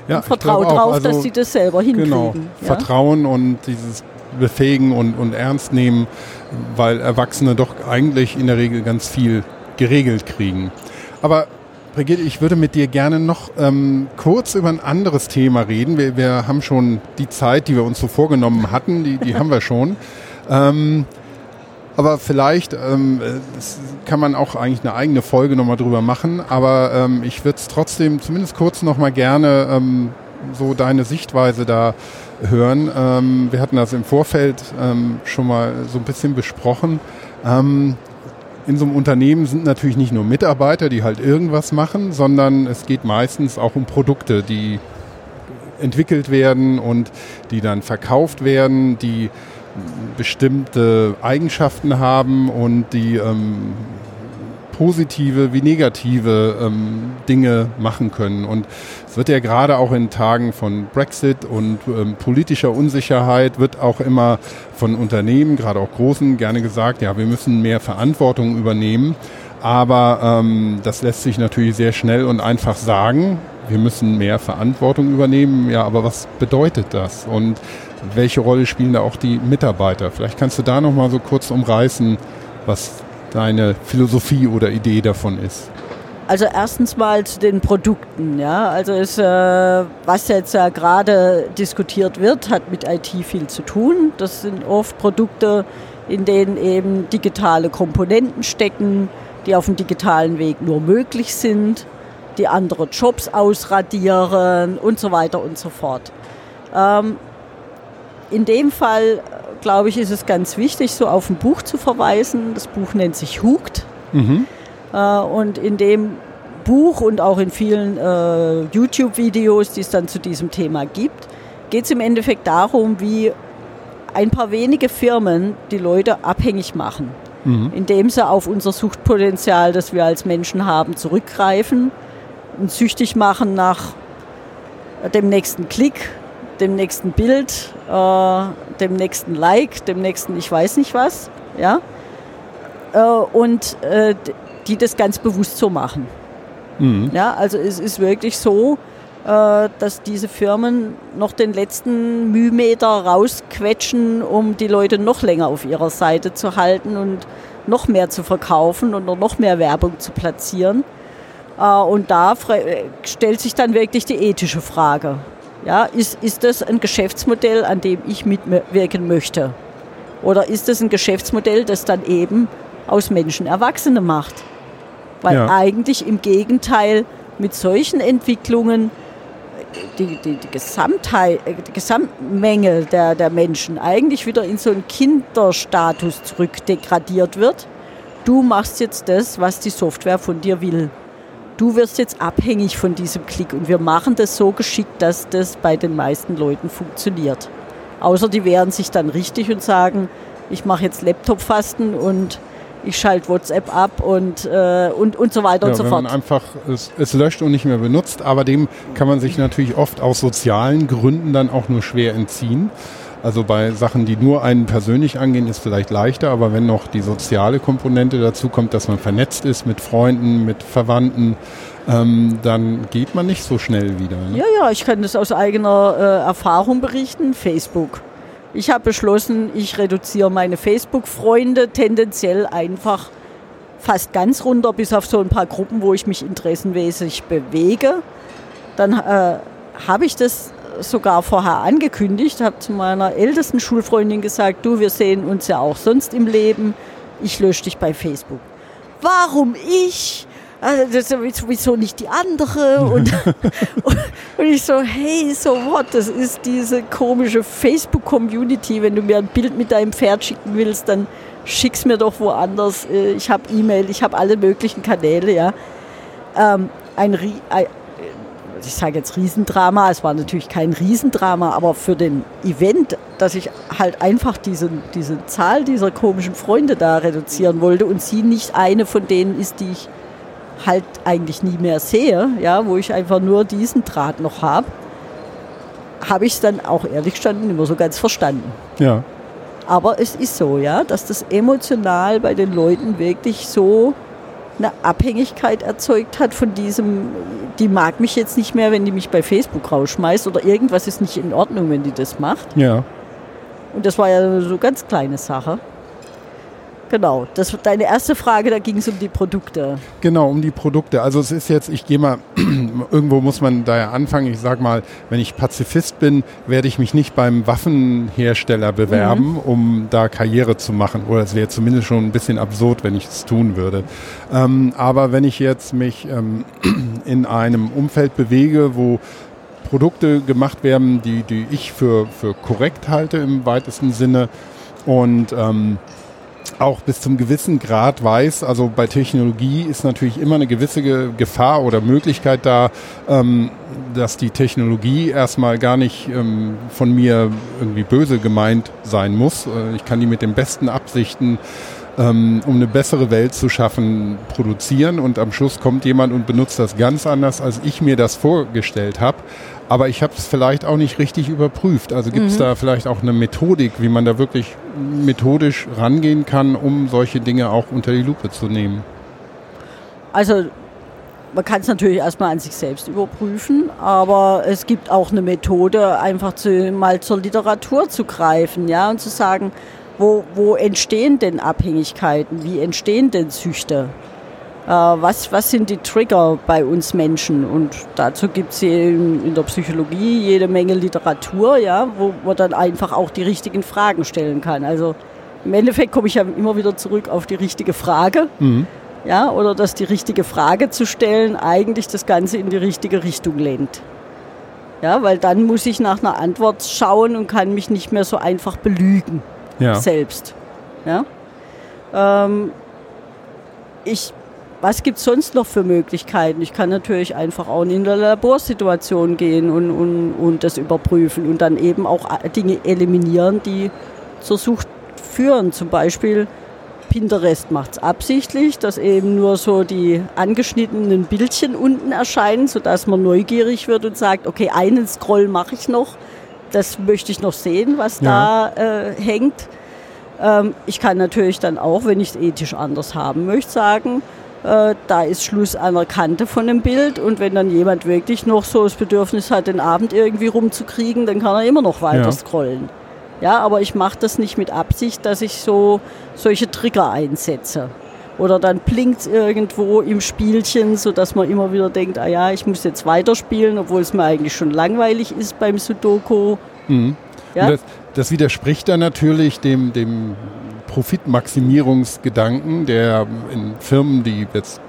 Speaker 2: Ja, und vertraue darauf, also, dass sie das selber hinkriegen. Genau.
Speaker 1: Ja? Vertrauen und dieses Befähigen und, und Ernst nehmen, weil Erwachsene doch eigentlich in der Regel ganz viel geregelt kriegen. Aber Brigitte, ich würde mit dir gerne noch ähm, kurz über ein anderes Thema reden. Wir, wir, haben schon die Zeit, die wir uns so vorgenommen hatten, die, die haben wir schon. Ähm, aber vielleicht ähm, kann man auch eigentlich eine eigene Folge nochmal drüber machen. Aber ähm, ich würde es trotzdem zumindest kurz nochmal gerne ähm, so deine Sichtweise da hören. Ähm, wir hatten das im Vorfeld ähm, schon mal so ein bisschen besprochen. Ähm, in so einem Unternehmen sind natürlich nicht nur Mitarbeiter, die halt irgendwas machen, sondern es geht meistens auch um Produkte, die entwickelt werden und die dann verkauft werden, die bestimmte Eigenschaften haben und die ähm, positive wie negative ähm, Dinge machen können. Und es wird ja gerade auch in Tagen von Brexit und ähm, politischer Unsicherheit, wird auch immer von Unternehmen, gerade auch großen, gerne gesagt, ja, wir müssen mehr Verantwortung übernehmen. Aber ähm, das lässt sich natürlich sehr schnell und einfach sagen. Wir müssen mehr Verantwortung übernehmen. Ja, aber was bedeutet das? Und welche Rolle spielen da auch die Mitarbeiter? Vielleicht kannst du da noch mal so kurz umreißen, was deine Philosophie oder Idee davon ist?
Speaker 2: Also erstens mal zu den Produkten. Ja? Also es, äh, was jetzt ja gerade diskutiert wird, hat mit IT viel zu tun. Das sind oft Produkte, in denen eben digitale Komponenten stecken, die auf dem digitalen Weg nur möglich sind, die andere Jobs ausradieren und so weiter und so fort. Ähm, in dem Fall glaube ich, ist es ganz wichtig, so auf ein Buch zu verweisen. Das Buch nennt sich Hooked. Mhm. Äh, und in dem Buch und auch in vielen äh, YouTube-Videos, die es dann zu diesem Thema gibt, geht es im Endeffekt darum, wie ein paar wenige Firmen die Leute abhängig machen, mhm. indem sie auf unser Suchtpotenzial, das wir als Menschen haben, zurückgreifen und süchtig machen nach dem nächsten Klick, dem nächsten Bild, äh, dem nächsten Like, dem nächsten ich weiß nicht was, ja, äh, und äh, die das ganz bewusst so machen. Mhm. Ja, also es ist wirklich so, äh, dass diese Firmen noch den letzten Mühmeter rausquetschen, um die Leute noch länger auf ihrer Seite zu halten und noch mehr zu verkaufen und noch mehr Werbung zu platzieren. Äh, und da stellt sich dann wirklich die ethische Frage. Ja, ist, ist das ein Geschäftsmodell, an dem ich mitwirken möchte? Oder ist es ein Geschäftsmodell, das dann eben aus Menschen Erwachsene macht? Weil
Speaker 1: Ja.
Speaker 2: eigentlich im Gegenteil mit solchen Entwicklungen die, die, die, Gesamtheit, die Gesamtmenge der, der Menschen eigentlich wieder in so einen Kinderstatus zurückdegradiert wird. Du machst jetzt das, was die Software von dir will. Du wirst jetzt abhängig von diesem Klick und wir machen das so geschickt, dass das bei den meisten Leuten funktioniert. Außer die wehren sich dann richtig und sagen, ich mache jetzt Laptop-Fasten und ich schalte WhatsApp ab und, äh, und, und so weiter
Speaker 1: Ja,
Speaker 2: und so
Speaker 1: wenn
Speaker 2: fort.
Speaker 1: man einfach es, es löscht und nicht mehr benutzt, aber dem kann man sich natürlich oft aus sozialen Gründen dann auch nur schwer entziehen. Also bei Sachen, die nur einen persönlich angehen, ist vielleicht leichter, aber wenn noch die soziale Komponente dazu kommt, dass man vernetzt ist mit Freunden, mit Verwandten, ähm, dann geht man nicht so schnell wieder. Ne?
Speaker 2: Ja, ja, ich kann das aus eigener äh, Erfahrung berichten. Facebook. Ich habe beschlossen, ich reduziere meine Facebook-Freunde tendenziell einfach fast ganz runter, bis auf so ein paar Gruppen, wo ich mich interessenmäßig bewege. Dann äh, habe ich das sogar vorher angekündigt, habe zu meiner ältesten Schulfreundin gesagt, du, wir sehen uns ja auch sonst im Leben, ich lösche dich bei Facebook. Warum ich? Also sowieso nicht die andere. Und, und, ich so, hey, so what? Das ist diese komische Facebook-Community. Wenn du mir ein Bild mit deinem Pferd schicken willst, dann schick's mir doch woanders. Äh, Ich habe E-Mail, ich habe alle möglichen Kanäle, ja. Ähm, ein, ich sage jetzt Riesendrama, es war natürlich kein Riesendrama, aber für den Event, dass ich halt einfach diese, diese Zahl dieser komischen Freunde da reduzieren wollte und sie nicht eine von denen ist, die ich halt eigentlich nie mehr sehe, ja, wo ich einfach nur diesen Draht noch habe, habe ich es dann auch ehrlich gestanden immer so ganz verstanden.
Speaker 1: Ja.
Speaker 2: Aber es ist so, ja, dass das emotional bei den Leuten wirklich so eine Abhängigkeit erzeugt hat von diesem, die mag mich jetzt nicht mehr, wenn die mich bei Facebook rausschmeißt oder irgendwas ist nicht in Ordnung, wenn die das macht.
Speaker 1: Ja.
Speaker 2: Und das war ja so eine ganz kleine Sache. Genau, das war deine erste Frage, da ging es um die Produkte.
Speaker 1: Genau, um die Produkte. Also es ist jetzt, ich gehe mal, irgendwo muss man da ja anfangen. Ich sag mal, wenn ich Pazifist bin, werde ich mich nicht beim Waffenhersteller bewerben, um da Karriere zu machen. Oder es wäre zumindest schon ein bisschen absurd, wenn ich es tun würde. Ähm, aber wenn ich jetzt mich ähm, in einem Umfeld bewege, wo Produkte gemacht werden, die, die ich für, für korrekt halte im weitesten Sinne und ähm, auch bis zum gewissen Grad weiß, also bei Technologie ist natürlich immer eine gewisse Ge- Gefahr oder Möglichkeit da, ähm, dass die Technologie erstmal gar nicht ähm, von mir irgendwie böse gemeint sein muss. Äh, ich kann die mit den besten Absichten ähm, um eine bessere Welt zu schaffen, produzieren und am Schluss kommt jemand und benutzt das ganz anders, als ich mir das vorgestellt habe. Aber ich habe es vielleicht auch nicht richtig überprüft. Also gibt es da vielleicht auch eine Methodik, wie man da wirklich methodisch rangehen kann, um solche Dinge auch unter die Lupe zu nehmen.
Speaker 2: Also man kann es natürlich erstmal an sich selbst überprüfen, aber es gibt auch eine Methode, einfach zu, mal zur Literatur zu greifen, ja, und zu sagen, wo, wo entstehen denn Abhängigkeiten, wie entstehen denn Süchte? Äh, was, was sind die Trigger bei uns Menschen? Und dazu gibt es in, der Psychologie jede Menge Literatur, ja, wo man dann einfach auch die richtigen Fragen stellen kann. Also im Endeffekt komme ich ja immer wieder zurück auf die richtige Frage ja, oder dass die richtige Frage zu stellen eigentlich das Ganze in die richtige Richtung lenkt. Ja, weil dann muss ich nach einer Antwort schauen und kann mich nicht mehr so einfach belügen
Speaker 1: Ja.
Speaker 2: selbst. Ja? Ähm, ich, was gibt es sonst noch für Möglichkeiten? Ich kann natürlich einfach auch in eine Laborsituation gehen und, und, und das überprüfen und dann eben auch Dinge eliminieren, die zur Sucht führen. Zum Beispiel Pinterest macht es absichtlich, dass eben nur so die angeschnittenen Bildchen unten erscheinen, sodass man neugierig wird und sagt, okay, einen Scroll mache ich noch, das möchte ich noch sehen, was
Speaker 1: Ja.
Speaker 2: da äh, hängt. Ähm, ich kann natürlich dann auch, wenn ich es ethisch anders haben möchte, sagen, äh, da ist Schluss an der Kante von dem Bild und wenn dann jemand wirklich noch so das Bedürfnis hat, den Abend irgendwie rumzukriegen, dann kann er immer noch weiter
Speaker 1: Ja.
Speaker 2: scrollen. Ja, aber ich mache das nicht mit Absicht, dass ich so solche Trigger einsetze. Oder dann blinkt es irgendwo im Spielchen, sodass man immer wieder denkt, ah ja, ich muss jetzt weiterspielen, obwohl es mir eigentlich schon langweilig ist beim Sudoku.
Speaker 1: Ja? Das, das, widerspricht dann natürlich dem, dem Profitmaximierungsgedanken, der in Firmen, die jetzt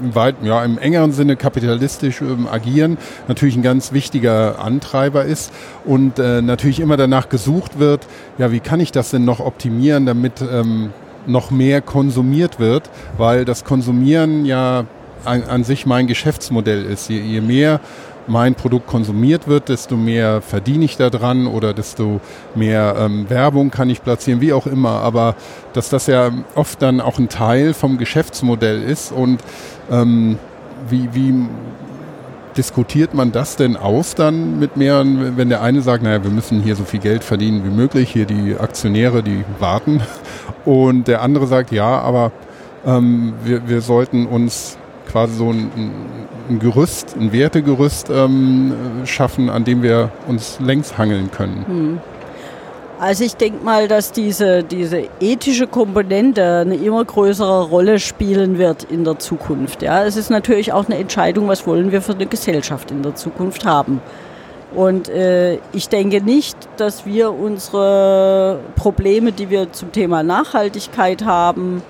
Speaker 1: im, weiten, ja, im engeren Sinne kapitalistisch ähm, agieren, natürlich ein ganz wichtiger Antreiber ist und äh, natürlich immer danach gesucht wird, ja, wie kann ich das denn noch optimieren, damit ähm, noch mehr konsumiert wird, weil das Konsumieren ja an, an sich mein Geschäftsmodell ist. Je, je mehr mein Produkt konsumiert wird, desto mehr verdiene ich daran oder desto mehr ähm, Werbung kann ich platzieren, wie auch immer. Aber dass das ja oft dann auch ein Teil vom Geschäftsmodell ist und ähm, wie, wie diskutiert man das denn aus dann mit mehreren, wenn der eine sagt, naja, wir müssen hier so viel Geld verdienen wie möglich, hier die Aktionäre, die warten. Und der andere sagt, ja, aber ähm, wir, wir sollten uns quasi so ein, ein Gerüst, ein Wertegerüst ähm, schaffen, an dem wir uns längs hangeln können. Hm.
Speaker 2: Also ich denke mal, dass diese, diese ethische Komponente eine immer größere Rolle spielen wird in der Zukunft. Ja, es ist natürlich auch eine Entscheidung, was wollen wir für eine Gesellschaft in der Zukunft haben. Und äh, ich denke nicht, dass wir unsere Probleme, die wir zum Thema Nachhaltigkeit haben,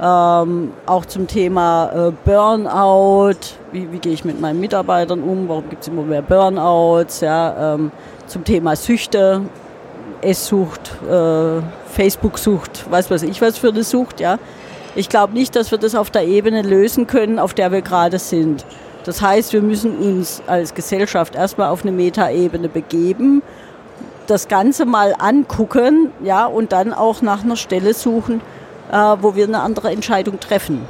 Speaker 2: ähm, auch zum Thema äh, Burnout, wie, wie gehe ich mit meinen Mitarbeitern um, warum gibt es immer mehr Burnouts, ja, ähm, zum Thema Süchte, Esssucht, äh, Facebook-Sucht, was weiß ich was für eine Sucht, ja. Ich glaube nicht, dass wir das auf der Ebene lösen können, auf der wir gerade sind. Das heißt, wir müssen uns als Gesellschaft erstmal auf eine Metaebene begeben, das Ganze mal angucken, ja, und dann auch nach einer Stelle suchen, wo wir eine andere Entscheidung treffen.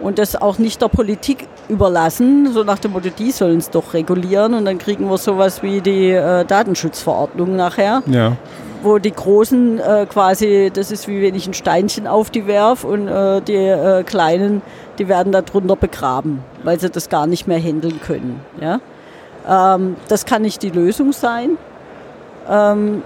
Speaker 2: Und das auch nicht der Politik überlassen, so nach dem Motto, die sollen es doch regulieren und dann kriegen wir sowas wie die äh, Datenschutzverordnung nachher. Ja. Wo die Großen äh, quasi, das ist wie wenn ich ein Steinchen auf die werf und äh, die äh, Kleinen, die werden darunter begraben, weil sie das gar nicht mehr handeln können. Ja? Ähm, das kann nicht die Lösung sein. Ähm,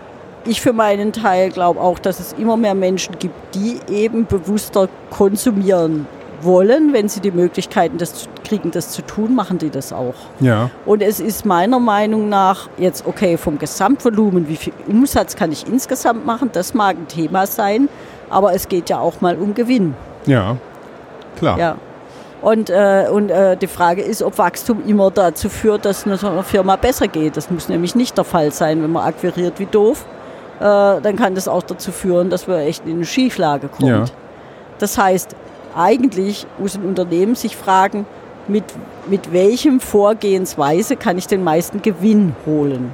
Speaker 2: ich für meinen Teil glaube auch, dass es immer mehr Menschen gibt, die eben bewusster konsumieren wollen. Wenn sie die Möglichkeiten das kriegen, das zu tun, machen die das auch. Ja. Und es ist meiner Meinung nach jetzt, okay, vom Gesamtvolumen, wie viel Umsatz kann ich insgesamt machen, das mag ein Thema sein, aber es geht ja auch mal um Gewinn.
Speaker 1: Ja, klar.
Speaker 2: Ja. Und, äh, und äh, die Frage ist, ob Wachstum immer dazu führt, dass eine Firma besser geht. Das muss nämlich nicht der Fall sein, wenn man akquiriert wie doof dann kann das auch dazu führen, dass man echt in eine Schieflage kommt. Ja. Das heißt, eigentlich muss ein Unternehmen sich fragen, mit, mit welchem Vorgehensweise kann ich den meisten Gewinn holen?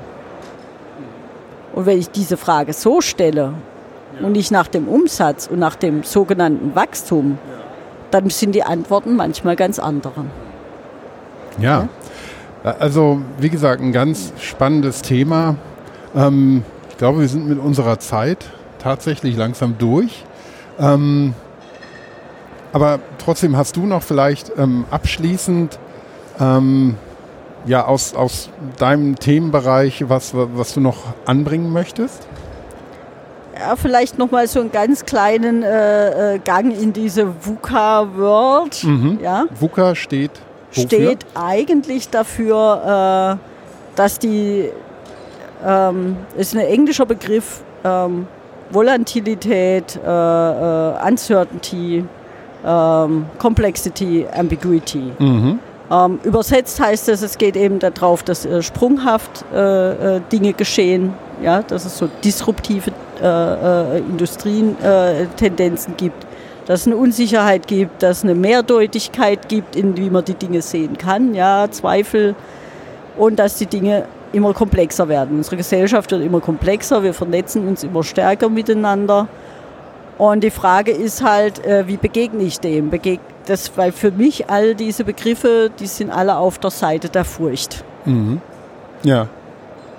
Speaker 2: Und wenn ich diese Frage so stelle ja. und nicht nach dem Umsatz und nach dem sogenannten Wachstum, ja. dann sind die Antworten manchmal ganz andere.
Speaker 1: Ja, ja? also wie gesagt, ein ganz spannendes Thema. Ähm, glaube, wir sind mit unserer Zeit tatsächlich langsam durch. Ähm, aber trotzdem hast du noch vielleicht ähm, abschließend ähm, ja, aus, aus deinem Themenbereich was, was du noch anbringen möchtest?
Speaker 2: Ja, vielleicht nochmal so einen ganz kleinen äh, äh Gang in diese VUCA-World. Mhm. Ja?
Speaker 1: VUCA steht
Speaker 2: wofür? Steht eigentlich dafür, äh, dass die ähm, ist ein englischer Begriff. Ähm, Volatilität, äh, äh, Uncertainty, ähm, Complexity, Ambiguity. Mhm. Ähm, übersetzt heißt es, es geht eben darauf, dass äh, sprunghaft äh, äh, Dinge geschehen, ja, dass es so disruptive äh, Industrientendenzen gibt, dass es eine Unsicherheit gibt, dass es eine Mehrdeutigkeit gibt, in wie man die Dinge sehen kann, ja, Zweifel und dass die Dinge immer komplexer werden. Unsere Gesellschaft wird immer komplexer, wir vernetzen uns immer stärker miteinander. Und die Frage ist halt, äh, wie begegne ich dem? Begeg das, weil für mich all diese Begriffe, die sind alle auf der Seite der Furcht.
Speaker 1: Mhm. Ja.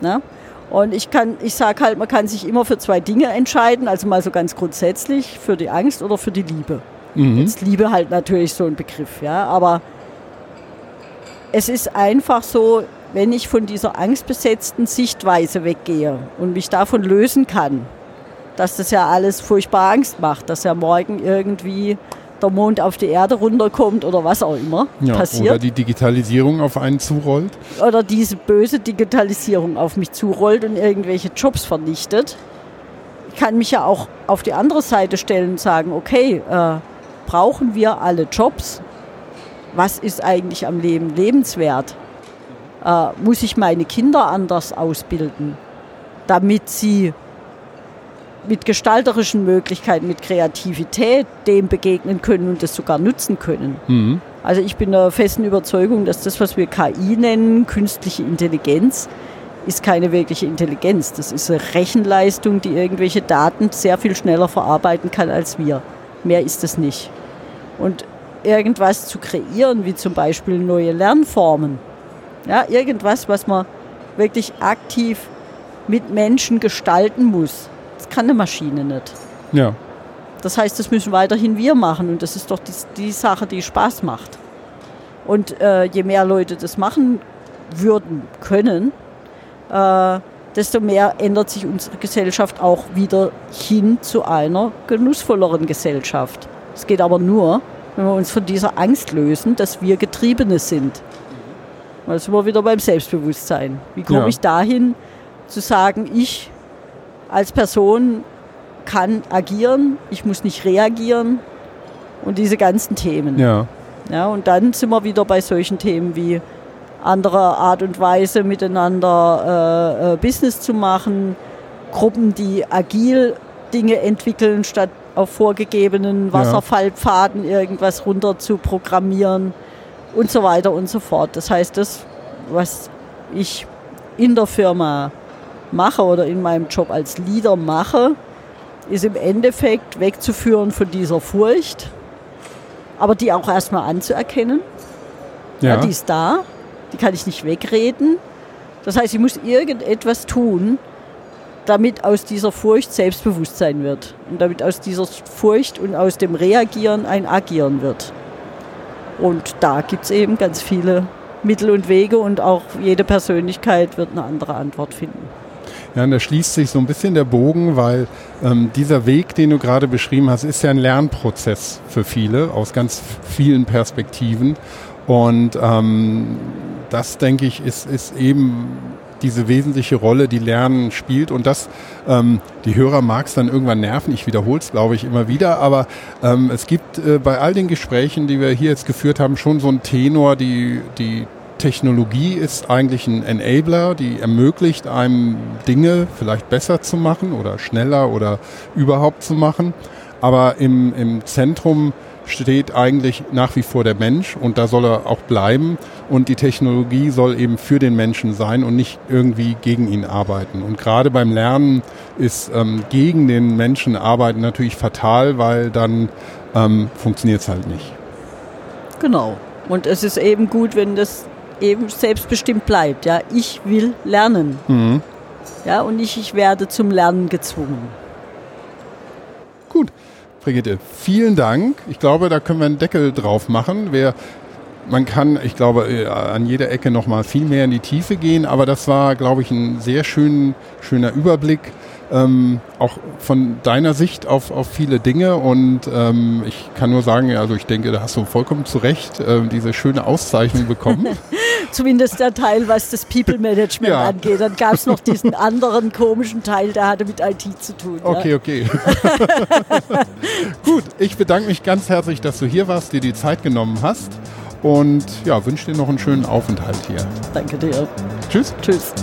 Speaker 2: Na? Und ich kann, ich sage halt, man kann sich immer für zwei Dinge entscheiden, also mal so ganz grundsätzlich, für die Angst oder für die Liebe. Mhm. Jetzt Liebe halt natürlich so ein Begriff, ja, aber es ist einfach so, wenn ich von dieser angstbesetzten Sichtweise weggehe und mich davon lösen kann, dass das ja alles furchtbar Angst macht, dass ja morgen irgendwie der Mond auf die Erde runterkommt oder was auch immer
Speaker 1: ja,
Speaker 2: passiert.
Speaker 1: Oder die Digitalisierung auf einen zurollt.
Speaker 2: Oder diese böse Digitalisierung auf mich zurollt und irgendwelche Jobs vernichtet. Ich kann mich ja auch auf die andere Seite stellen und sagen, okay, äh, brauchen wir alle Jobs? Was ist eigentlich am Leben lebenswert? Äh, muss ich meine Kinder anders ausbilden, damit sie mit gestalterischen Möglichkeiten, mit Kreativität dem begegnen können und das sogar nutzen können. Mhm. Also ich bin der festen Überzeugung, dass das, was wir KI nennen, künstliche Intelligenz, ist keine wirkliche Intelligenz. Das ist eine Rechenleistung, die irgendwelche Daten sehr viel schneller verarbeiten kann als wir. Mehr ist es nicht. Und irgendwas zu kreieren, wie zum Beispiel neue Lernformen, ja, irgendwas, was man wirklich aktiv mit Menschen gestalten muss, das kann eine Maschine nicht.
Speaker 1: Ja.
Speaker 2: Das heißt, das müssen weiterhin wir machen und das ist doch die, die Sache, die Spaß macht. Und äh, je mehr Leute das machen würden können, äh, desto mehr ändert sich unsere Gesellschaft auch wieder hin zu einer genussvolleren Gesellschaft. Es geht aber nur, wenn wir uns von dieser Angst lösen, dass wir Getriebene sind. Da sind wir wieder beim Selbstbewusstsein. Wie komme ja. ich dahin, zu sagen, ich als Person kann agieren, ich muss nicht reagieren und diese ganzen Themen.
Speaker 1: Ja.
Speaker 2: Ja, und dann sind wir wieder bei solchen Themen wie andere Art und Weise miteinander äh, äh, Business zu machen, Gruppen, die agil Dinge entwickeln, statt auf vorgegebenen Wasserfallpfaden irgendwas runter zu programmieren und so weiter und so fort. Das heißt, das, was ich in der Firma mache oder in meinem Job als Leader mache, ist im Endeffekt wegzuführen von dieser Furcht, aber die auch erstmal anzuerkennen. Ja. ja. die ist da, die kann ich nicht wegreden. Das heißt, ich muss irgendetwas tun, damit aus dieser Furcht Selbstbewusstsein wird und damit aus dieser Furcht und aus dem Reagieren ein Agieren wird. Und da gibt es eben ganz viele Mittel und Wege und auch jede Persönlichkeit wird eine andere Antwort finden.
Speaker 1: Ja, und da schließt sich so ein bisschen der Bogen, weil ähm, dieser Weg, den du gerade beschrieben hast, ist ja ein Lernprozess für viele aus ganz vielen Perspektiven. Und ähm, das, denke ich, ist, ist eben diese wesentliche Rolle, die Lernen spielt. Und das, ähm, die Hörer mag es dann irgendwann nerven. Ich wiederhole es, glaube ich, immer wieder. Aber ähm, es gibt äh, bei all den Gesprächen, die wir hier jetzt geführt haben, schon so einen Tenor, die, die Technologie ist eigentlich ein Enabler, die ermöglicht einem Dinge vielleicht besser zu machen oder schneller oder überhaupt zu machen. Aber im, im Zentrum steht eigentlich nach wie vor der Mensch und da soll er auch bleiben und die Technologie soll eben für den Menschen sein und nicht irgendwie gegen ihn arbeiten. Und gerade beim Lernen ist ähm, gegen den Menschen arbeiten natürlich fatal, weil dann ähm, funktioniert es halt nicht.
Speaker 2: Genau. Und es ist eben gut, wenn das eben selbstbestimmt bleibt. Ja, ich will lernen. Mhm. Ja, und nicht ich werde zum Lernen gezwungen.
Speaker 1: Gut. Brigitte, vielen Dank. Ich glaube, da können wir einen Deckel drauf machen. Wer, man kann, ich glaube, äh, an jeder Ecke noch mal viel mehr in die Tiefe gehen, aber das war, glaube ich, ein sehr schön, schöner Überblick ähm, auch von deiner Sicht auf, auf viele Dinge. Und ähm, ich kann nur sagen, also ich denke, da hast du vollkommen zu Recht äh, diese schöne Auszeichnung bekommen.
Speaker 2: Zumindest der Teil, was das People Management ja. angeht. Dann gab es noch diesen anderen komischen Teil, der hatte mit IT zu tun.
Speaker 1: Okay, ja. okay. Gut, ich bedanke mich ganz herzlich, dass du hier warst, dir die Zeit genommen hast. Und ja, wünsche dir noch einen schönen Aufenthalt hier.
Speaker 2: Danke dir.
Speaker 1: Tschüss.
Speaker 2: Tschüss.